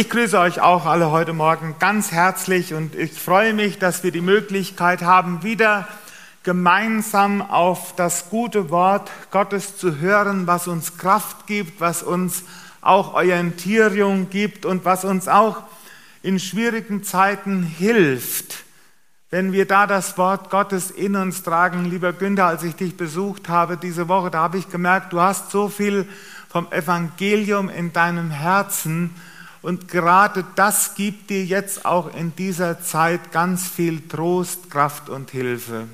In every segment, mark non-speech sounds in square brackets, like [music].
Ich grüße euch auch alle heute Morgen ganz herzlich und ich freue mich, dass wir die Möglichkeit haben, wieder gemeinsam auf das gute Wort Gottes zu hören, was uns Kraft gibt, was uns auch Orientierung gibt und was uns auch in schwierigen Zeiten hilft. Wenn wir da das Wort Gottes in uns tragen, lieber Günther, als ich dich besucht habe diese Woche, da habe ich gemerkt, du hast so viel vom Evangelium in deinem Herzen und gerade das gibt dir jetzt auch in dieser Zeit ganz viel Trost, Kraft und Hilfe.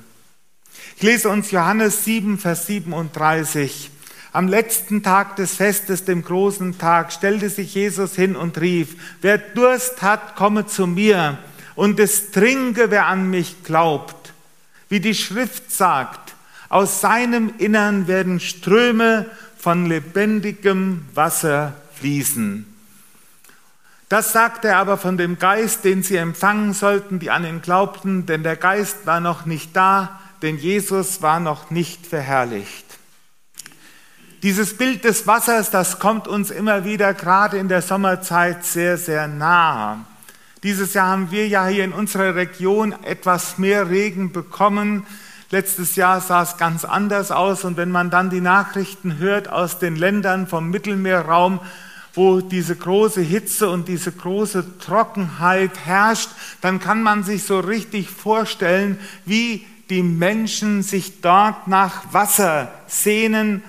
Ich lese uns Johannes 7, Vers 37. Am letzten Tag des Festes, dem großen Tag, stellte sich Jesus hin und rief, wer Durst hat, komme zu mir und es trinke, wer an mich glaubt. Wie die Schrift sagt, aus seinem Innern werden Ströme von lebendigem Wasser fließen. Das sagte er aber von dem Geist, den sie empfangen sollten, die an ihn glaubten, denn der Geist war noch nicht da, denn Jesus war noch nicht verherrlicht. Dieses Bild des Wassers, das kommt uns immer wieder gerade in der Sommerzeit sehr, sehr nahe. Dieses Jahr haben wir ja hier in unserer Region etwas mehr Regen bekommen. Letztes Jahr sah es ganz anders aus und wenn man dann die Nachrichten hört aus den Ländern vom Mittelmeerraum, wo diese große Hitze und diese große Trockenheit herrscht, dann kann man sich so richtig vorstellen, wie die Menschen sich dort nach Wasser sehnen,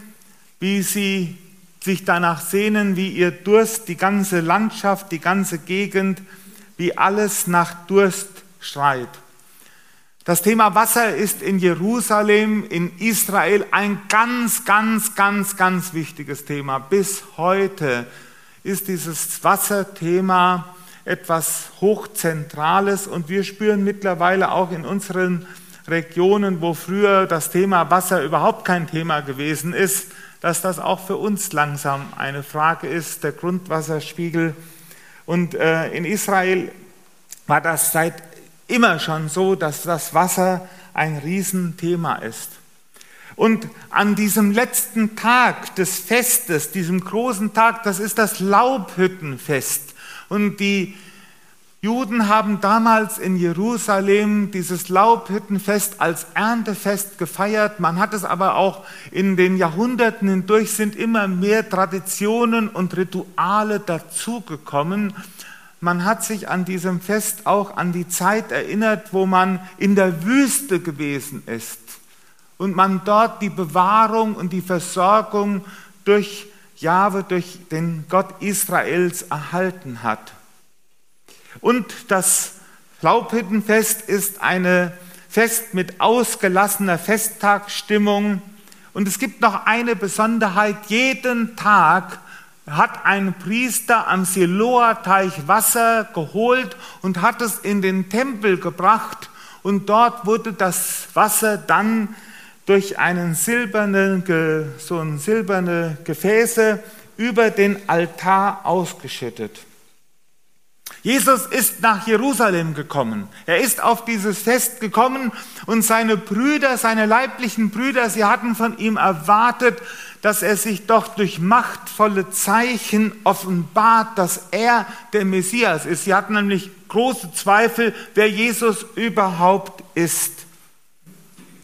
wie sie sich danach sehnen, wie ihr Durst, die ganze Landschaft, die ganze Gegend, wie alles nach Durst schreit. Das Thema Wasser ist in Jerusalem, in Israel ein ganz, ganz, ganz, ganz wichtiges Thema. Bis heute ist dieses Wasserthema etwas Hochzentrales und wir spüren mittlerweile auch in unseren Regionen, wo früher das Thema Wasser überhaupt kein Thema gewesen ist, dass das auch für uns langsam eine Frage ist, der Grundwasserspiegel. Und äh, in Israel war das seit immer schon so, dass das Wasser ein Riesenthema ist. Und an diesem letzten Tag des Festes, diesem großen Tag, das ist das Laubhüttenfest. Und die Juden haben damals in Jerusalem dieses Laubhüttenfest als Erntefest gefeiert. Man hat es aber auch in den Jahrhunderten hindurch sind immer mehr Traditionen und Rituale dazugekommen. Man hat sich an diesem Fest auch an die Zeit erinnert, wo man in der Wüste gewesen ist und man dort die Bewahrung und die Versorgung durch Jahwe, durch den Gott Israels erhalten hat. Und das Laubhüttenfest ist ein Fest mit ausgelassener Festtagsstimmung. Und es gibt noch eine Besonderheit. Jeden Tag hat ein Priester am Siloa-Teich Wasser geholt und hat es in den Tempel gebracht. Und dort wurde das Wasser dann durch einen silbernen, so ein silberne Gefäße über den Altar ausgeschüttet. Jesus ist nach Jerusalem gekommen. Er ist auf dieses Fest gekommen und seine Brüder, seine leiblichen Brüder, sie hatten von ihm erwartet, dass er sich doch durch machtvolle Zeichen offenbart, dass er der Messias ist. Sie hatten nämlich große Zweifel, wer Jesus überhaupt ist.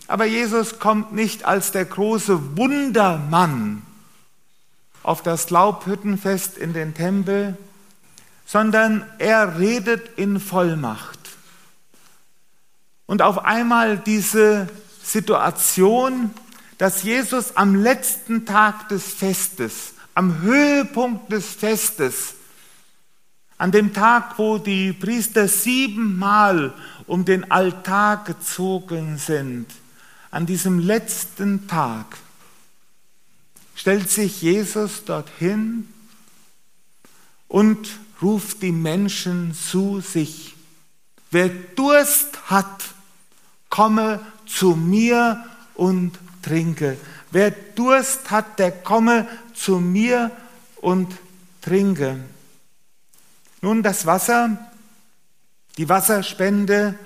Aber Jesus kommt nicht als der große Wundermann auf das Laubhüttenfest in den Tempel, sondern er redet in Vollmacht. Und auf einmal diese Situation, dass Jesus am letzten Tag des Festes, am Höhepunkt des Festes, an dem Tag, wo die Priester siebenmal um den Altar gezogen sind, an diesem letzten Tag, stellt sich Jesus dorthin und ruft die Menschen zu sich. Wer Durst hat, komme zu mir und trinke. Wer Durst hat, der komme zu mir und trinke. Nun, das Wasser, die Wasserspende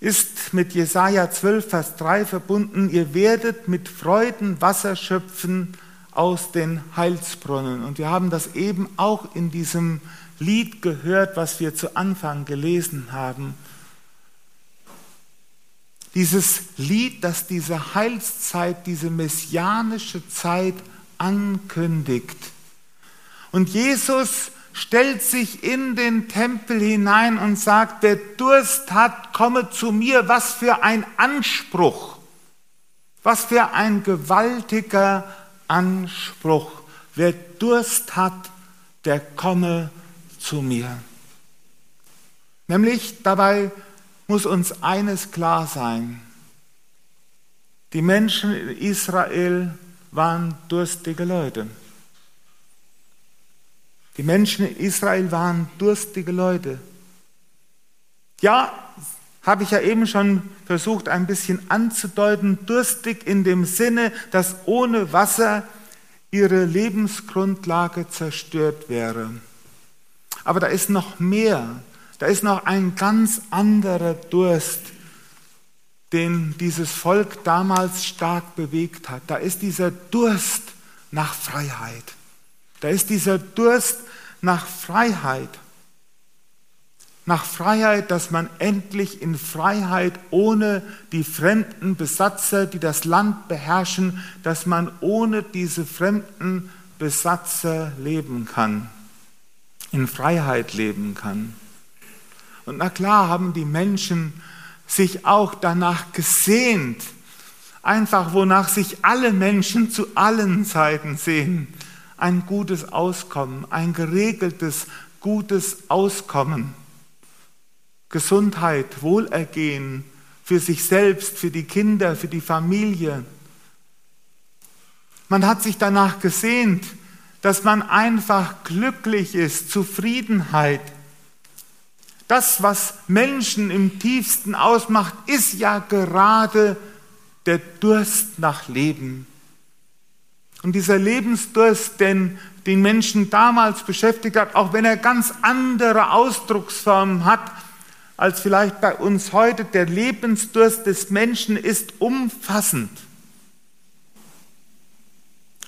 ist mit Jesaja 12, Vers 3 verbunden. Ihr werdet mit Freuden Wasser schöpfen aus den Heilsbrunnen. Und wir haben das eben auch in diesem Lied gehört, was wir zu Anfang gelesen haben. Dieses Lied, das diese Heilszeit, diese messianische Zeit ankündigt. Und Jesus stellt sich in den Tempel hinein und sagt, wer Durst hat, komme zu mir. Was für ein Anspruch, was für ein gewaltiger Anspruch. Wer Durst hat, der komme zu mir. Nämlich dabei muss uns eines klar sein. Die Menschen in Israel waren durstige Leute. Die Menschen in Israel waren durstige Leute. Ja, habe ich ja eben schon versucht ein bisschen anzudeuten, durstig in dem Sinne, dass ohne Wasser ihre Lebensgrundlage zerstört wäre. Aber da ist noch mehr, da ist noch ein ganz anderer Durst, den dieses Volk damals stark bewegt hat. Da ist dieser Durst nach Freiheit. Da ist dieser Durst nach Freiheit. Nach Freiheit, dass man endlich in Freiheit ohne die fremden Besatzer, die das Land beherrschen, dass man ohne diese fremden Besatzer leben kann, in Freiheit leben kann. Und na klar haben die Menschen sich auch danach gesehnt, einfach wonach sich alle Menschen zu allen Zeiten sehen, ein gutes Auskommen, ein geregeltes, gutes Auskommen. Gesundheit, Wohlergehen für sich selbst, für die Kinder, für die Familie. Man hat sich danach gesehnt, dass man einfach glücklich ist, Zufriedenheit. Das, was Menschen im tiefsten ausmacht, ist ja gerade der Durst nach Leben. Und dieser Lebensdurst, den den Menschen damals beschäftigt hat, auch wenn er ganz andere Ausdrucksformen hat als vielleicht bei uns heute, der Lebensdurst des Menschen ist umfassend.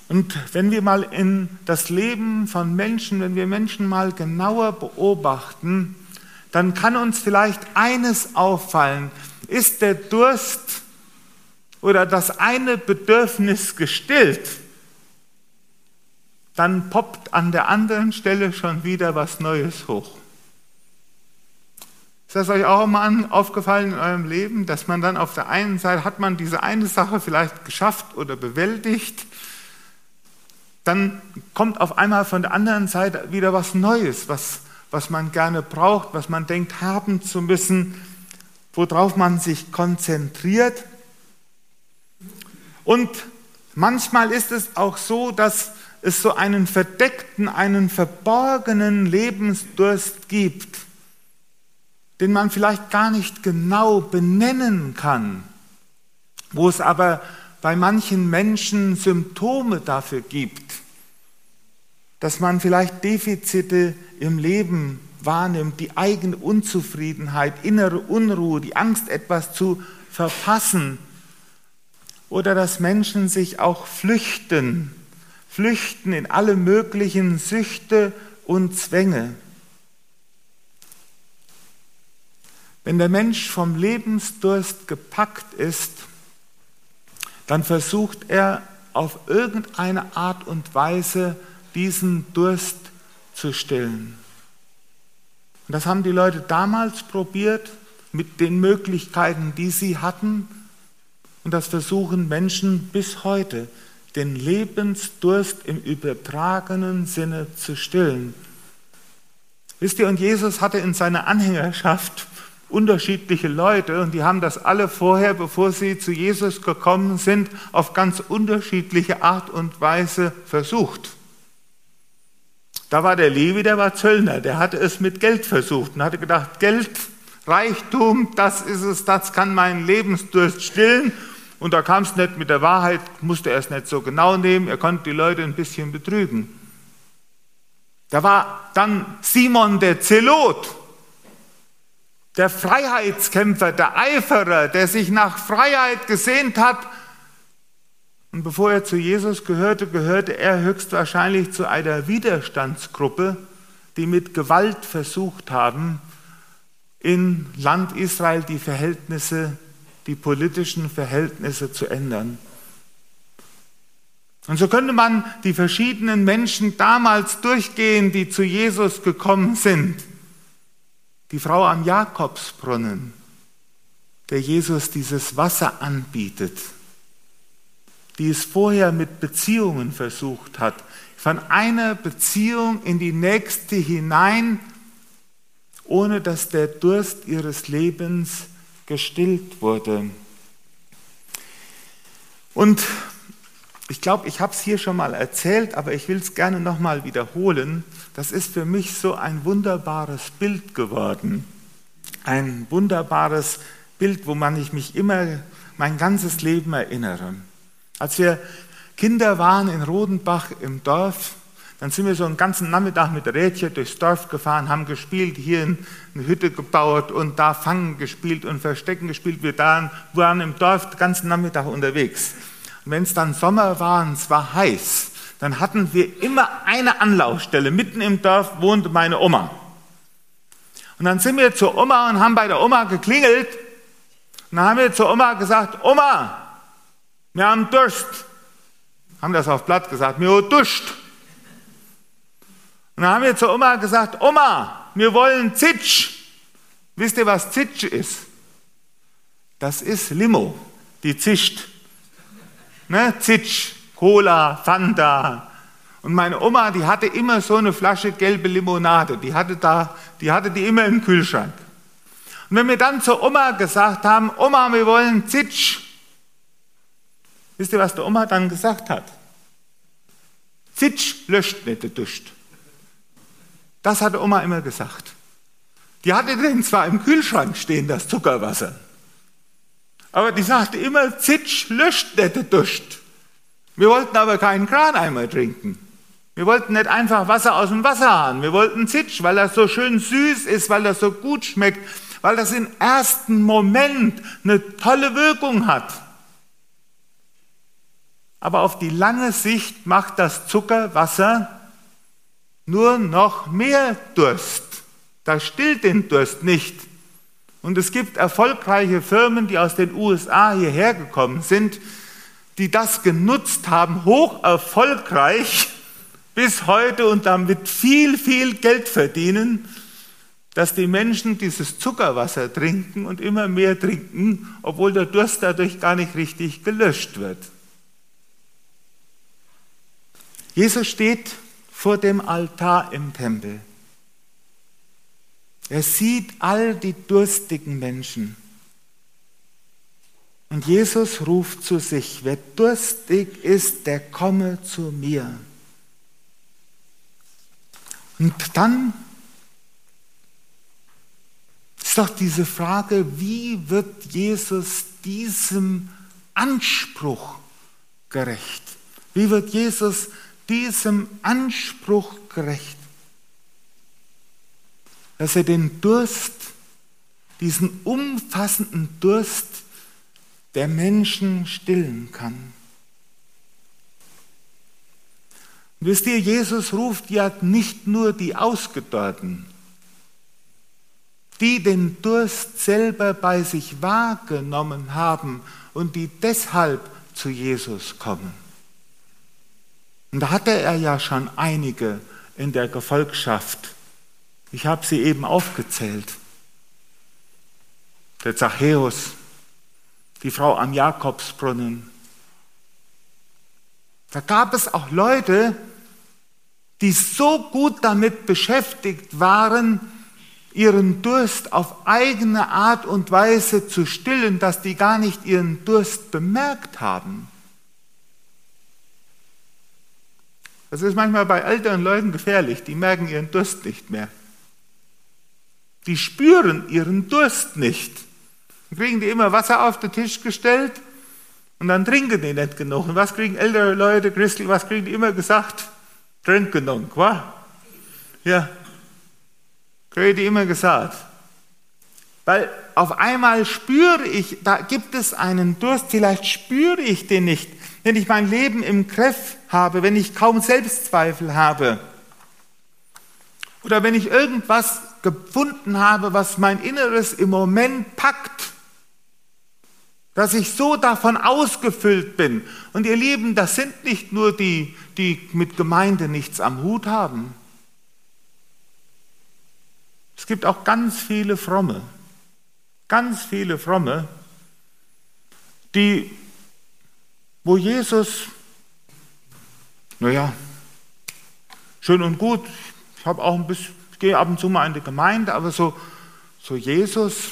Und wenn wir mal in das Leben von Menschen, wenn wir Menschen mal genauer beobachten, dann kann uns vielleicht eines auffallen. Ist der Durst oder das eine Bedürfnis gestillt, dann poppt an der anderen Stelle schon wieder was Neues hoch. Ist das euch auch mal aufgefallen in eurem Leben, dass man dann auf der einen Seite hat man diese eine Sache vielleicht geschafft oder bewältigt, dann kommt auf einmal von der anderen Seite wieder was Neues, was, was man gerne braucht, was man denkt haben zu müssen, worauf man sich konzentriert. Und manchmal ist es auch so, dass es so einen verdeckten, einen verborgenen Lebensdurst gibt, den man vielleicht gar nicht genau benennen kann, wo es aber bei manchen Menschen Symptome dafür gibt, dass man vielleicht Defizite im Leben wahrnimmt, die eigene Unzufriedenheit, innere Unruhe, die Angst, etwas zu verpassen, oder dass Menschen sich auch flüchten flüchten in alle möglichen Süchte und Zwänge. Wenn der Mensch vom Lebensdurst gepackt ist, dann versucht er auf irgendeine Art und Weise diesen Durst zu stillen. Und das haben die Leute damals probiert mit den Möglichkeiten, die sie hatten. Und das versuchen Menschen bis heute den Lebensdurst im übertragenen Sinne zu stillen. Wisst ihr, und Jesus hatte in seiner Anhängerschaft unterschiedliche Leute und die haben das alle vorher, bevor sie zu Jesus gekommen sind, auf ganz unterschiedliche Art und Weise versucht. Da war der Levi, der war Zöllner, der hatte es mit Geld versucht und hatte gedacht, Geld, Reichtum, das ist es, das kann meinen Lebensdurst stillen und da kam es nicht mit der Wahrheit, musste er es nicht so genau nehmen, er konnte die Leute ein bisschen betrügen. Da war dann Simon der Zelot, der Freiheitskämpfer, der Eiferer, der sich nach Freiheit gesehnt hat, Und bevor er zu Jesus gehörte, gehörte er höchstwahrscheinlich zu einer Widerstandsgruppe, die mit Gewalt versucht haben, in Land Israel die Verhältnisse, die politischen Verhältnisse zu ändern. Und so könnte man die verschiedenen Menschen damals durchgehen, die zu Jesus gekommen sind. Die Frau am Jakobsbrunnen, der Jesus dieses Wasser anbietet, die es vorher mit Beziehungen versucht hat, von einer Beziehung in die nächste hinein, ohne dass der Durst ihres Lebens gestillt wurde. Und ich glaube, ich habe es hier schon mal erzählt, aber ich will es gerne nochmal wiederholen. Das ist für mich so ein wunderbares Bild geworden. Ein wunderbares Bild, wo man ich mich immer mein ganzes Leben erinnere. Als wir Kinder waren in Rodenbach im Dorf, dann sind wir so einen ganzen Nachmittag mit Rädchen durchs Dorf gefahren, haben gespielt, hier eine Hütte gebaut und da Fangen gespielt und Verstecken gespielt. Wir waren im Dorf den ganzen Nachmittag unterwegs. Und wenn es dann Sommer war und es war heiß, dann hatten wir immer eine Anlaufstelle. Mitten im Dorf wohnte meine Oma. Und dann sind wir zur Oma und haben bei der Oma geklingelt. Und dann haben wir zur Oma gesagt, Oma, wir haben Durst. Haben das auf Blatt gesagt, wir haben Durst. Und dann haben wir zur Oma gesagt, Oma, wir wollen Zitsch. Wisst ihr, was Zitsch ist? Das ist Limo, die zischt. Ne? Zitsch, Cola, Fanta. Und meine Oma, die hatte immer so eine Flasche gelbe Limonade. Die hatte, da, die, hatte die immer im Kühlschrank. Und wenn wir dann zur Oma gesagt haben, Oma, wir wollen Zitsch, wisst ihr, was der Oma dann gesagt hat? Zitsch löscht nicht der Duft. Das hat Oma immer gesagt. Die hatte den zwar im Kühlschrank stehen, das Zuckerwasser. Aber die sagte immer, Zitsch löscht nicht Durst. Wir wollten aber keinen Kraneimer trinken. Wir wollten nicht einfach Wasser aus dem Wasserhahn. Wir wollten Zitsch, weil das so schön süß ist, weil das so gut schmeckt, weil das im ersten Moment eine tolle Wirkung hat. Aber auf die lange Sicht macht das Zuckerwasser nur noch mehr Durst. Das stillt den Durst nicht. Und es gibt erfolgreiche Firmen, die aus den USA hierher gekommen sind, die das genutzt haben, hoch erfolgreich [laughs] bis heute und damit viel, viel Geld verdienen, dass die Menschen dieses Zuckerwasser trinken und immer mehr trinken, obwohl der Durst dadurch gar nicht richtig gelöscht wird. Jesus steht vor dem Altar im Tempel. Er sieht all die durstigen Menschen. Und Jesus ruft zu sich, wer durstig ist, der komme zu mir. Und dann ist doch diese Frage, wie wird Jesus diesem Anspruch gerecht? Wie wird Jesus diesem Anspruch gerecht? dass er den Durst, diesen umfassenden Durst der Menschen stillen kann. wisst ihr, Jesus ruft ja nicht nur die Ausgedörrten, die den Durst selber bei sich wahrgenommen haben und die deshalb zu Jesus kommen. Und da hatte er ja schon einige in der Gefolgschaft ich habe sie eben aufgezählt. Der Zachäus, die Frau am Jakobsbrunnen. Da gab es auch Leute, die so gut damit beschäftigt waren, ihren Durst auf eigene Art und Weise zu stillen, dass die gar nicht ihren Durst bemerkt haben. Das ist manchmal bei älteren Leuten gefährlich, die merken ihren Durst nicht mehr. Die spüren ihren Durst nicht. Dann kriegen die immer Wasser auf den Tisch gestellt und dann trinken die nicht genug. Und was kriegen ältere Leute, Christel, was kriegen die immer gesagt? Trink genug, wa? Ja. Kriegen die immer gesagt. Weil auf einmal spüre ich, da gibt es einen Durst, vielleicht spüre ich den nicht. wenn ich mein Leben im Griff habe, wenn ich kaum Selbstzweifel habe oder wenn ich irgendwas gefunden habe, was mein Inneres im Moment packt, dass ich so davon ausgefüllt bin. Und ihr Lieben, das sind nicht nur die, die mit Gemeinde nichts am Hut haben. Es gibt auch ganz viele Fromme, ganz viele Fromme, die, wo Jesus, naja, schön und gut, ich habe auch ein bisschen, gehe ab und zu mal in die Gemeinde, aber so, so Jesus,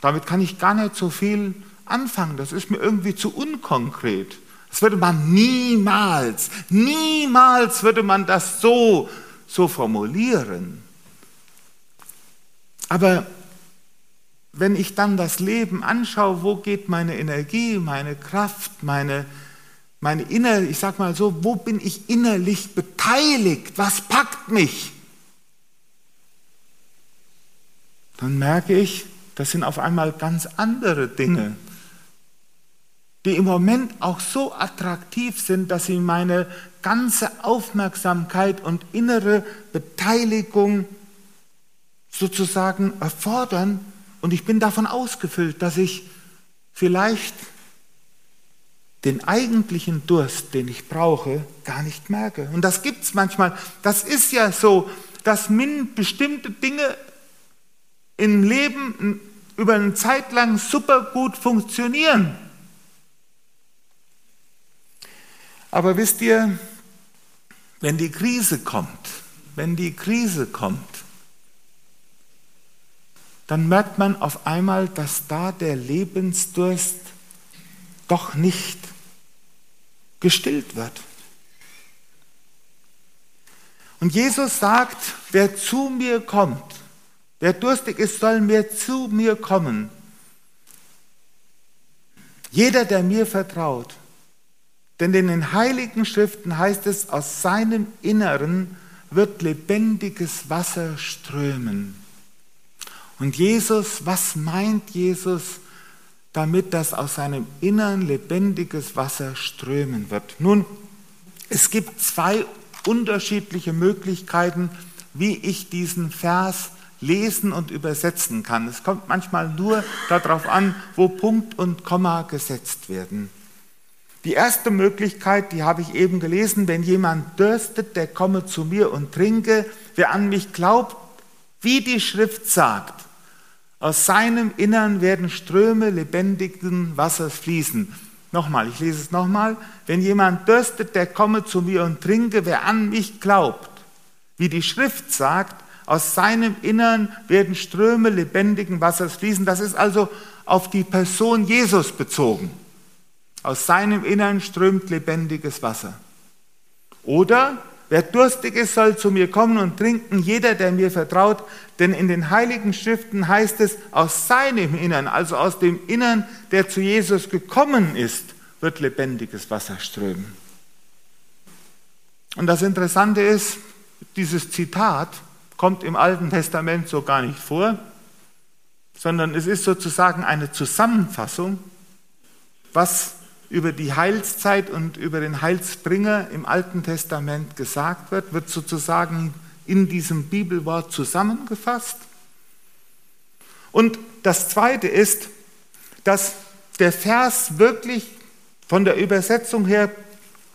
damit kann ich gar nicht so viel anfangen. Das ist mir irgendwie zu unkonkret. Das würde man niemals, niemals würde man das so, so formulieren. Aber wenn ich dann das Leben anschaue, wo geht meine Energie, meine Kraft, meine, meine innere, ich sag mal so, wo bin ich innerlich beteiligt? Was packt mich? Dann merke ich, das sind auf einmal ganz andere Dinge, die im Moment auch so attraktiv sind, dass sie meine ganze Aufmerksamkeit und innere Beteiligung sozusagen erfordern. Und ich bin davon ausgefüllt, dass ich vielleicht den eigentlichen Durst, den ich brauche, gar nicht merke. Und das gibt es manchmal. Das ist ja so, dass bestimmte Dinge im Leben über eine Zeit lang super gut funktionieren. Aber wisst ihr, wenn die Krise kommt, wenn die Krise kommt, dann merkt man auf einmal, dass da der Lebensdurst doch nicht gestillt wird. Und Jesus sagt, wer zu mir kommt, Wer durstig ist, soll mir zu mir kommen. Jeder, der mir vertraut. Denn in den heiligen Schriften heißt es, aus seinem Inneren wird lebendiges Wasser strömen. Und Jesus, was meint Jesus damit, dass aus seinem Innern lebendiges Wasser strömen wird? Nun, es gibt zwei unterschiedliche Möglichkeiten, wie ich diesen Vers lesen und übersetzen kann. Es kommt manchmal nur darauf an, wo Punkt und Komma gesetzt werden. Die erste Möglichkeit, die habe ich eben gelesen, wenn jemand dürstet, der komme zu mir und trinke, wer an mich glaubt, wie die Schrift sagt, aus seinem Innern werden Ströme lebendigen Wassers fließen. Nochmal, ich lese es nochmal. Wenn jemand dürstet, der komme zu mir und trinke, wer an mich glaubt, wie die Schrift sagt, aus seinem Innern werden Ströme lebendigen Wassers fließen. Das ist also auf die Person Jesus bezogen. Aus seinem Innern strömt lebendiges Wasser. Oder wer durstig ist, soll zu mir kommen und trinken, jeder, der mir vertraut. Denn in den heiligen Schriften heißt es, aus seinem Innern, also aus dem Innern, der zu Jesus gekommen ist, wird lebendiges Wasser strömen. Und das Interessante ist, dieses Zitat kommt im Alten Testament so gar nicht vor, sondern es ist sozusagen eine Zusammenfassung, was über die Heilszeit und über den Heilsbringer im Alten Testament gesagt wird, wird sozusagen in diesem Bibelwort zusammengefasst. Und das Zweite ist, dass der Vers wirklich von der Übersetzung her,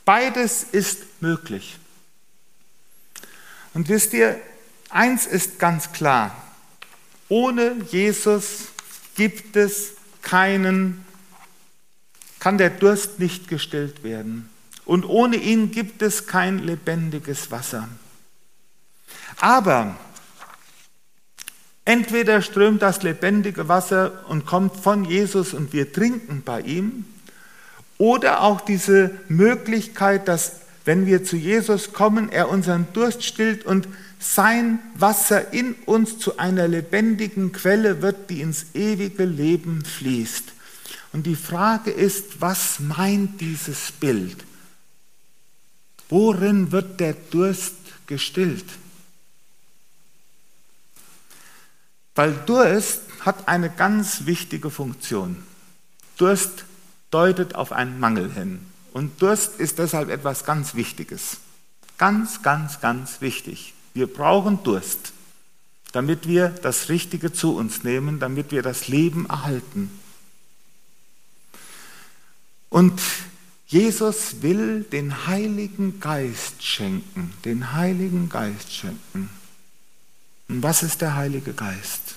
beides ist möglich. Und wisst ihr, Eins ist ganz klar, ohne Jesus gibt es keinen, kann der Durst nicht gestillt werden. Und ohne ihn gibt es kein lebendiges Wasser. Aber entweder strömt das lebendige Wasser und kommt von Jesus und wir trinken bei ihm, oder auch diese Möglichkeit, dass wenn wir zu Jesus kommen, er unseren Durst stillt und sein Wasser in uns zu einer lebendigen Quelle wird, die ins ewige Leben fließt. Und die Frage ist, was meint dieses Bild? Worin wird der Durst gestillt? Weil Durst hat eine ganz wichtige Funktion. Durst deutet auf einen Mangel hin. Und Durst ist deshalb etwas ganz Wichtiges. Ganz, ganz, ganz wichtig. Wir brauchen Durst, damit wir das Richtige zu uns nehmen, damit wir das Leben erhalten. Und Jesus will den Heiligen Geist schenken, den Heiligen Geist schenken. Und was ist der Heilige Geist?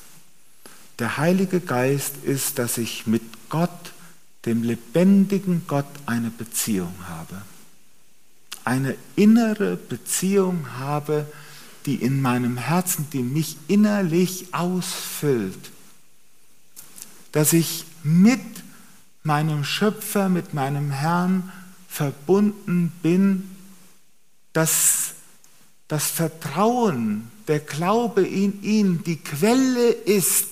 Der Heilige Geist ist, dass ich mit Gott, dem lebendigen Gott, eine Beziehung habe. Eine innere Beziehung habe, die in meinem Herzen, die mich innerlich ausfüllt. Dass ich mit meinem Schöpfer, mit meinem Herrn verbunden bin, dass das Vertrauen, der Glaube in ihn die Quelle ist,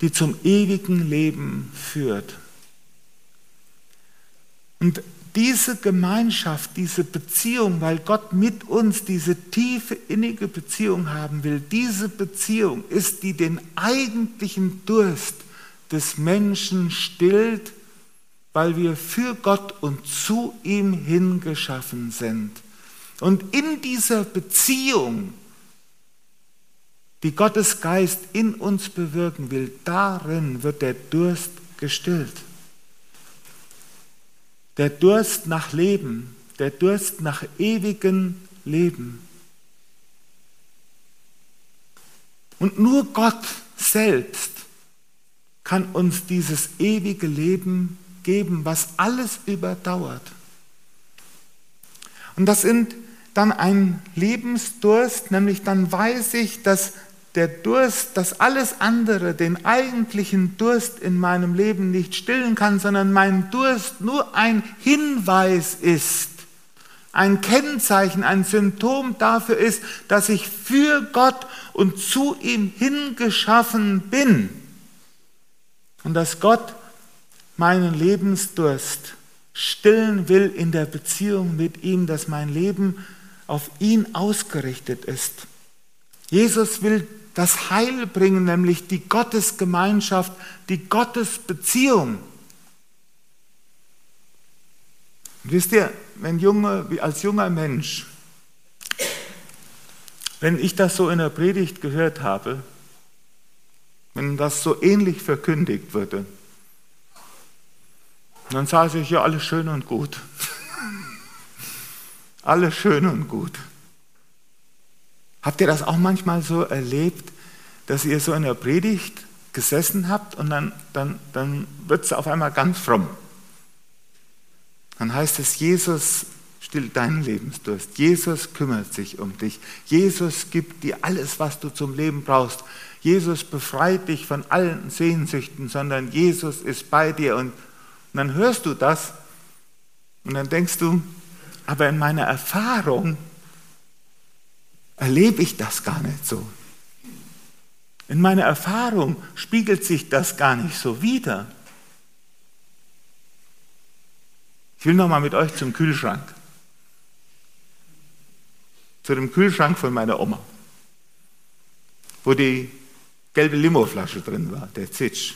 die zum ewigen Leben führt. Und diese Gemeinschaft, diese Beziehung, weil Gott mit uns diese tiefe, innige Beziehung haben will, diese Beziehung ist, die den eigentlichen Durst des Menschen stillt, weil wir für Gott und zu ihm hingeschaffen sind. Und in dieser Beziehung, die Gottes Geist in uns bewirken will, darin wird der Durst gestillt. Der Durst nach Leben, der Durst nach ewigem Leben. Und nur Gott selbst kann uns dieses ewige Leben geben, was alles überdauert. Und das sind dann ein Lebensdurst, nämlich dann weiß ich, dass der Durst, dass alles andere den eigentlichen Durst in meinem Leben nicht stillen kann, sondern mein Durst nur ein Hinweis ist, ein Kennzeichen, ein Symptom dafür ist, dass ich für Gott und zu ihm hingeschaffen bin und dass Gott meinen Lebensdurst stillen will in der Beziehung mit ihm, dass mein Leben auf ihn ausgerichtet ist. Jesus will das Heil bringen, nämlich die Gottesgemeinschaft, die Gottesbeziehung. Wisst ihr, wenn junge, als junger Mensch, wenn ich das so in der Predigt gehört habe, wenn das so ähnlich verkündigt würde. dann sage ich, ja, alles schön und gut. [laughs] alles schön und gut. Habt ihr das auch manchmal so erlebt, dass ihr so in der Predigt gesessen habt und dann, dann, dann wird es auf einmal ganz fromm. Dann heißt es, Jesus stillt deinen Lebensdurst. Jesus kümmert sich um dich. Jesus gibt dir alles, was du zum Leben brauchst. Jesus befreit dich von allen Sehnsüchten, sondern Jesus ist bei dir. Und, dann hörst du das und dann denkst du, aber in meiner Erfahrung erlebe ich das gar nicht so. In meiner Erfahrung spiegelt sich das gar nicht so wider. Ich will noch mal mit euch zum Kühlschrank. Zu dem Kühlschrank von meiner Oma, wo die gelbe Limoflasche drin war, der Zitsch.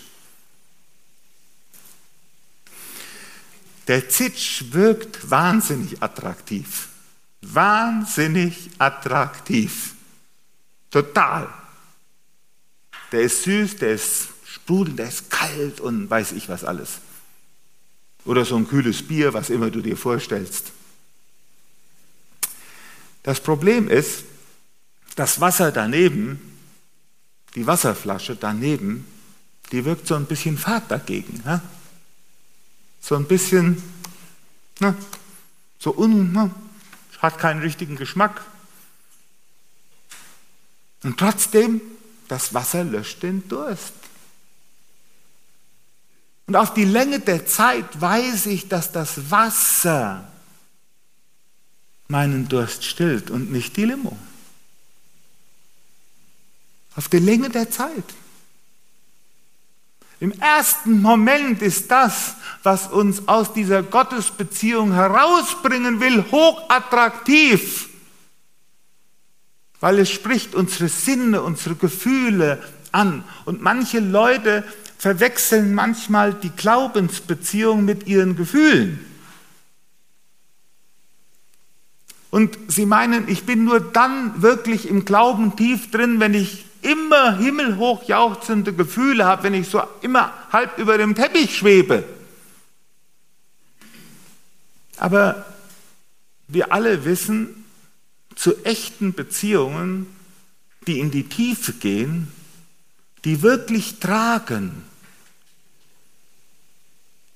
Der Zitsch wirkt wahnsinnig attraktiv. Wahnsinnig attraktiv. Total. Der ist süß, der ist sprudelnd, der ist kalt und weiß ich was alles. Oder so ein kühles Bier, was immer du dir vorstellst. Das Problem ist, das Wasser daneben die Wasserflasche daneben, die wirkt so ein bisschen fad dagegen. Ne? So ein bisschen, ne? so un, ne? hat keinen richtigen Geschmack. Und trotzdem, das Wasser löscht den Durst. Und auf die Länge der Zeit weiß ich, dass das Wasser meinen Durst stillt und nicht die Limo auf die Länge der Zeit. Im ersten Moment ist das, was uns aus dieser Gottesbeziehung herausbringen will, hochattraktiv, weil es spricht unsere Sinne, unsere Gefühle an. Und manche Leute verwechseln manchmal die Glaubensbeziehung mit ihren Gefühlen. Und sie meinen, ich bin nur dann wirklich im Glauben tief drin, wenn ich immer himmelhoch jauchzende Gefühle habe, wenn ich so immer halb über dem Teppich schwebe. Aber wir alle wissen, zu echten Beziehungen, die in die Tiefe gehen, die wirklich tragen,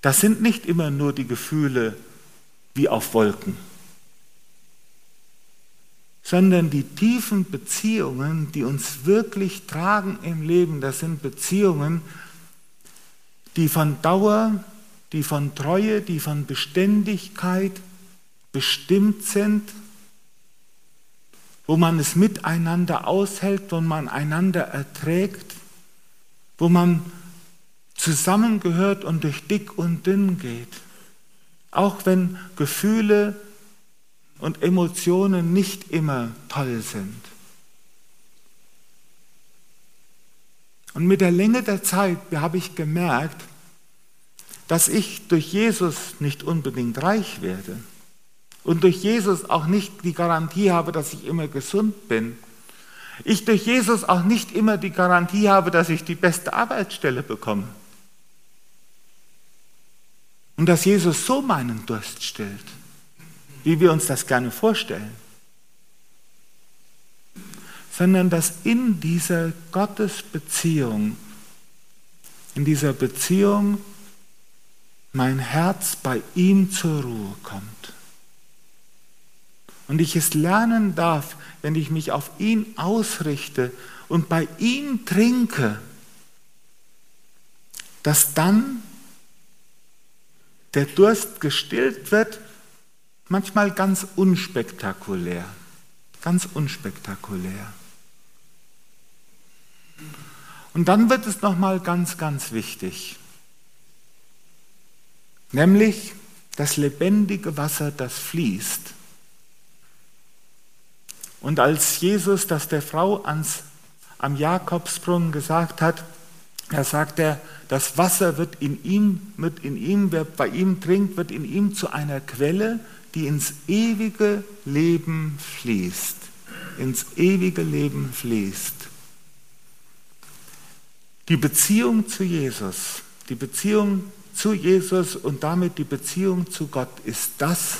das sind nicht immer nur die Gefühle wie auf Wolken sondern die tiefen Beziehungen, die uns wirklich tragen im Leben, das sind Beziehungen, die von Dauer, die von Treue, die von Beständigkeit bestimmt sind, wo man es miteinander aushält, wo man einander erträgt, wo man zusammengehört und durch dick und dünn geht. Auch wenn Gefühle und Emotionen nicht immer toll sind. Und mit der Länge der Zeit habe ich gemerkt, dass ich durch Jesus nicht unbedingt reich werde und durch Jesus auch nicht die Garantie habe, dass ich immer gesund bin. Ich durch Jesus auch nicht immer die Garantie habe, dass ich die beste Arbeitsstelle bekomme. Und dass Jesus so meinen Durst stillt wie wir uns das gerne vorstellen, sondern dass in dieser Gottesbeziehung, in dieser Beziehung mein Herz bei ihm zur Ruhe kommt. Und ich es lernen darf, wenn ich mich auf ihn ausrichte und bei ihm trinke, dass dann der Durst gestillt wird Manchmal ganz unspektakulär, ganz unspektakulär. Und dann wird es nochmal ganz, ganz wichtig, nämlich das lebendige Wasser, das fließt. Und als Jesus das der Frau ans, am Jakobsbrunnen gesagt hat, da sagt er, das Wasser wird in ihm, wird in ihm, wer bei ihm trinkt, wird in ihm zu einer Quelle, die ins ewige Leben fließt. Ins ewige Leben fließt. Die Beziehung zu Jesus, die Beziehung zu Jesus und damit die Beziehung zu Gott ist das,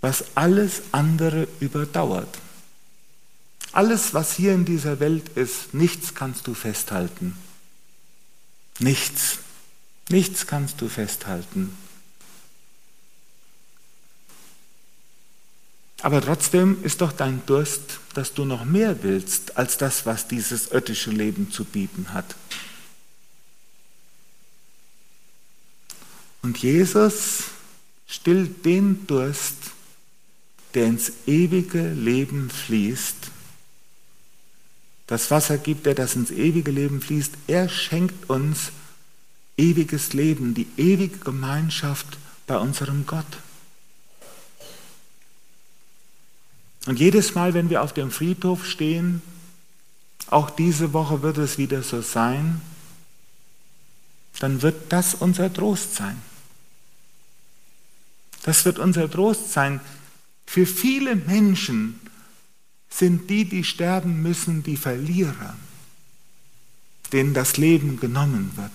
was alles andere überdauert. Alles, was hier in dieser Welt ist, nichts kannst du festhalten. Nichts. Nichts kannst du festhalten. Aber trotzdem ist doch dein Durst, dass du noch mehr willst als das, was dieses irdische Leben zu bieten hat. Und Jesus stillt den Durst, der ins ewige Leben fließt. Das Wasser gibt er, das ins ewige Leben fließt. Er schenkt uns ewiges Leben, die ewige Gemeinschaft bei unserem Gott. Und jedes Mal, wenn wir auf dem Friedhof stehen, auch diese Woche wird es wieder so sein, dann wird das unser Trost sein. Das wird unser Trost sein. Für viele Menschen sind die, die sterben müssen, die Verlierer, denen das Leben genommen wird.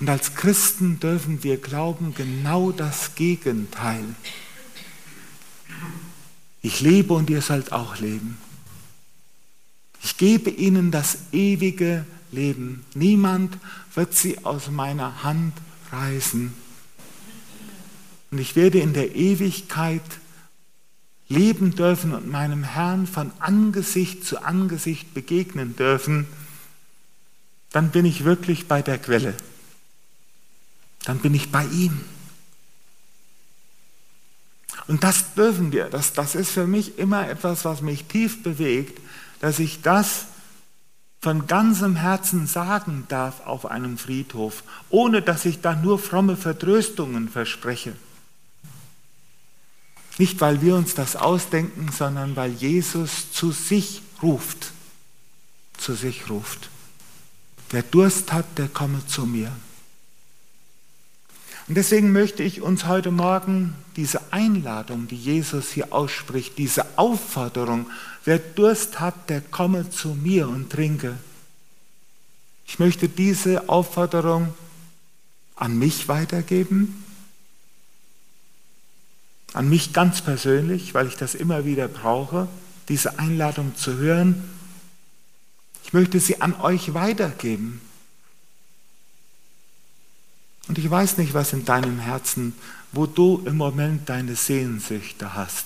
Und als Christen dürfen wir glauben genau das Gegenteil. Ich lebe und ihr sollt auch leben. Ich gebe ihnen das ewige Leben. Niemand wird sie aus meiner Hand reißen. Und ich werde in der Ewigkeit leben dürfen und meinem Herrn von Angesicht zu Angesicht begegnen dürfen. Dann bin ich wirklich bei der Quelle. Dann bin ich bei ihm. Und das dürfen wir. Das, das ist für mich immer etwas, was mich tief bewegt, dass ich das von ganzem Herzen sagen darf auf einem Friedhof, ohne dass ich da nur fromme Vertröstungen verspreche. Nicht, weil wir uns das ausdenken, sondern weil Jesus zu sich ruft. zu sich ruft. Wer Durst hat, der komme zu mir. Und deswegen möchte ich uns heute Morgen diese Einladung, die Jesus hier ausspricht, diese Aufforderung, wer Durst hat, der komme zu mir und trinke. Ich möchte diese Aufforderung an mich weitergeben, an mich ganz persönlich, weil ich das immer wieder brauche, diese Einladung zu hören. Ich möchte sie an euch weitergeben. Und ich weiß nicht, was in deinem Herzen, wo du im Moment deine Sehnsüchte hast.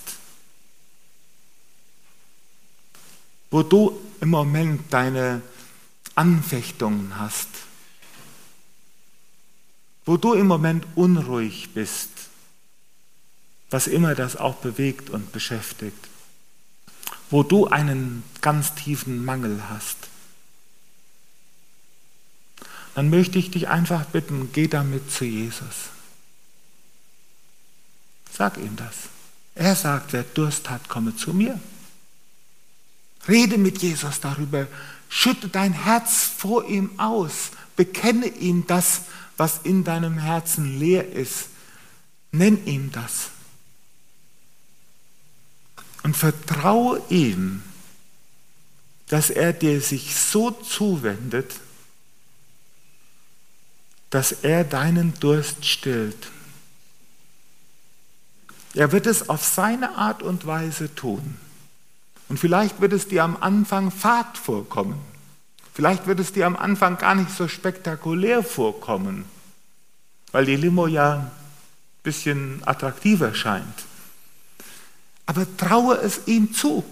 Wo du im Moment deine Anfechtungen hast. Wo du im Moment unruhig bist. Was immer das auch bewegt und beschäftigt. Wo du einen ganz tiefen Mangel hast dann möchte ich dich einfach bitten, geh damit zu Jesus. Sag ihm das. Er sagt, wer Durst hat, komme zu mir. Rede mit Jesus darüber. Schütte dein Herz vor ihm aus. Bekenne ihm das, was in deinem Herzen leer ist. Nenn ihm das. Und vertraue ihm, dass er dir sich so zuwendet, dass er deinen Durst stillt. Er wird es auf seine Art und Weise tun. Und vielleicht wird es dir am Anfang fad vorkommen. Vielleicht wird es dir am Anfang gar nicht so spektakulär vorkommen, weil die Limo ja ein bisschen attraktiver scheint. Aber traue es ihm zu.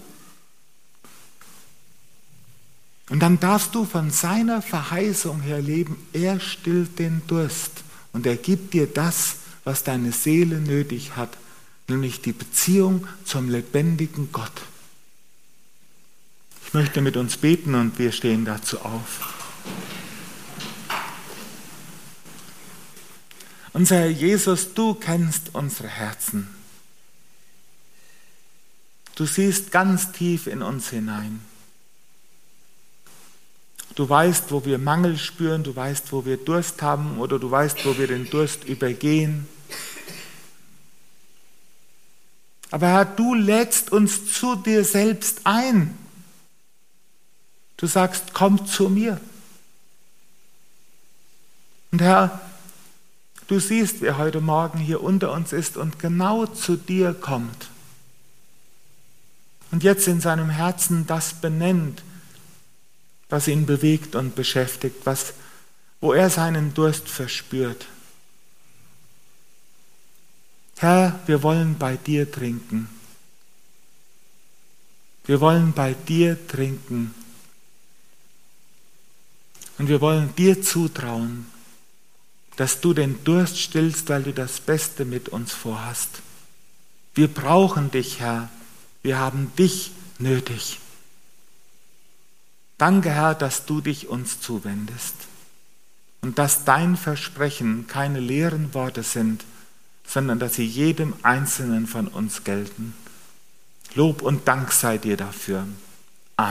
Und dann darfst du von seiner Verheißung her leben, er stillt den Durst und er gibt dir das, was deine Seele nötig hat, nämlich die Beziehung zum lebendigen Gott. Ich möchte mit uns beten und wir stehen dazu auf. Unser Herr Jesus, du kennst unsere Herzen. Du siehst ganz tief in uns hinein. Du weißt, wo wir Mangel spüren, du weißt, wo wir Durst haben oder du weißt, wo wir den Durst übergehen. Aber Herr, du lädst uns zu dir selbst ein. Du sagst, komm zu mir. Und Herr, du siehst, wer heute Morgen hier unter uns ist und genau zu dir kommt. Und jetzt in seinem Herzen das benennt, was ihn bewegt und beschäftigt, was, wo er seinen Durst verspürt. Herr, wir wollen bei dir trinken. Wir wollen bei dir trinken. Und wir wollen dir zutrauen, dass du den Durst stillst, weil du das Beste mit uns vorhast. Wir brauchen dich, Herr. Wir haben dich nötig. Danke, Herr, dass du dich uns zuwendest und dass dein Versprechen keine leeren Worte sind, sondern dass sie jedem Einzelnen von uns gelten. Lob und Dank sei dir dafür.